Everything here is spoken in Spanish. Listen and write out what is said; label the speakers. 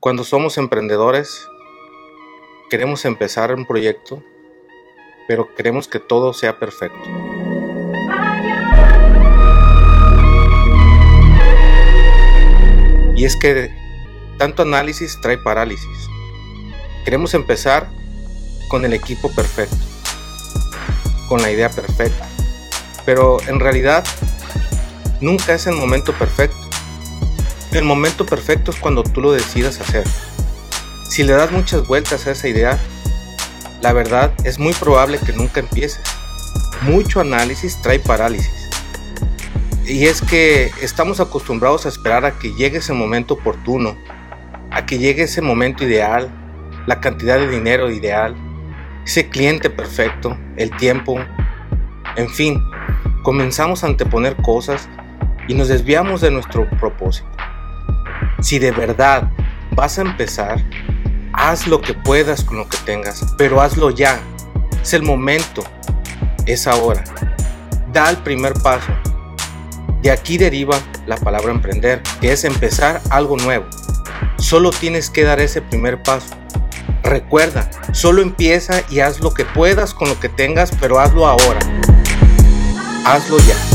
Speaker 1: Cuando somos emprendedores, queremos empezar un proyecto, pero queremos que todo sea perfecto. Y es que tanto análisis trae parálisis. Queremos empezar con el equipo perfecto, con la idea perfecta, pero en realidad nunca es el momento perfecto. El momento perfecto es cuando tú lo decidas hacer. Si le das muchas vueltas a esa idea, la verdad es muy probable que nunca empieces. Mucho análisis trae parálisis. Y es que estamos acostumbrados a esperar a que llegue ese momento oportuno, a que llegue ese momento ideal, la cantidad de dinero ideal, ese cliente perfecto, el tiempo, en fin, comenzamos a anteponer cosas y nos desviamos de nuestro propósito. Si de verdad vas a empezar, haz lo que puedas con lo que tengas, pero hazlo ya. Es el momento, es ahora. Da el primer paso. De aquí deriva la palabra emprender, que es empezar algo nuevo. Solo tienes que dar ese primer paso. Recuerda, solo empieza y haz lo que puedas con lo que tengas, pero hazlo ahora. Hazlo ya.